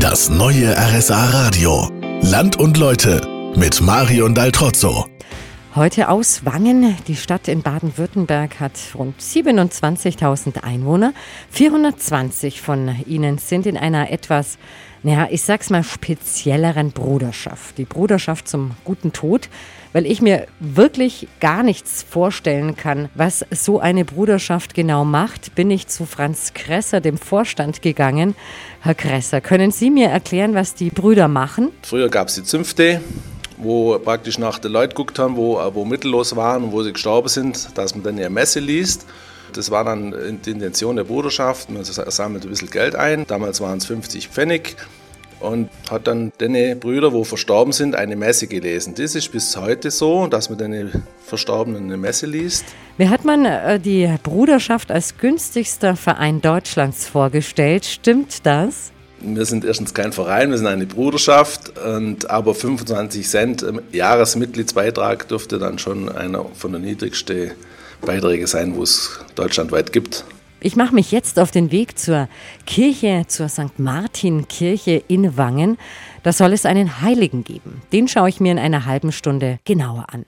Das neue RSA Radio. Land und Leute mit Marion Daltrozzo. Heute aus Wangen. Die Stadt in Baden-Württemberg hat rund 27.000 Einwohner. 420 von ihnen sind in einer etwas, naja, ich sag's mal, spezielleren Bruderschaft. Die Bruderschaft zum guten Tod, weil ich mir wirklich gar nichts vorstellen kann, was so eine Bruderschaft genau macht, bin ich zu Franz Kresser, dem Vorstand, gegangen. Herr Kresser, können Sie mir erklären, was die Brüder machen? Früher gab es die Zünfte, wo praktisch nach den Leuten geguckt haben, wo, wo mittellos waren und wo sie gestorben sind, dass man dann ihre Messe liest. Das war dann die Intention der Bruderschaft. Man sammelt ein bisschen Geld ein. Damals waren es 50 Pfennig und hat dann den Brüder, wo verstorben sind, eine Messe gelesen. Das ist bis heute so, dass man den Verstorbenen eine Messe liest. Wie hat man äh, die Bruderschaft als günstigster Verein Deutschlands vorgestellt? Stimmt das? Wir sind erstens kein Verein, wir sind eine Bruderschaft, und aber 25 Cent im Jahresmitgliedsbeitrag dürfte dann schon einer von den niedrigsten Beiträgen sein, wo es deutschlandweit gibt. Ich mache mich jetzt auf den Weg zur Kirche, zur St. Martin-Kirche in Wangen. Da soll es einen Heiligen geben. Den schaue ich mir in einer halben Stunde genauer an.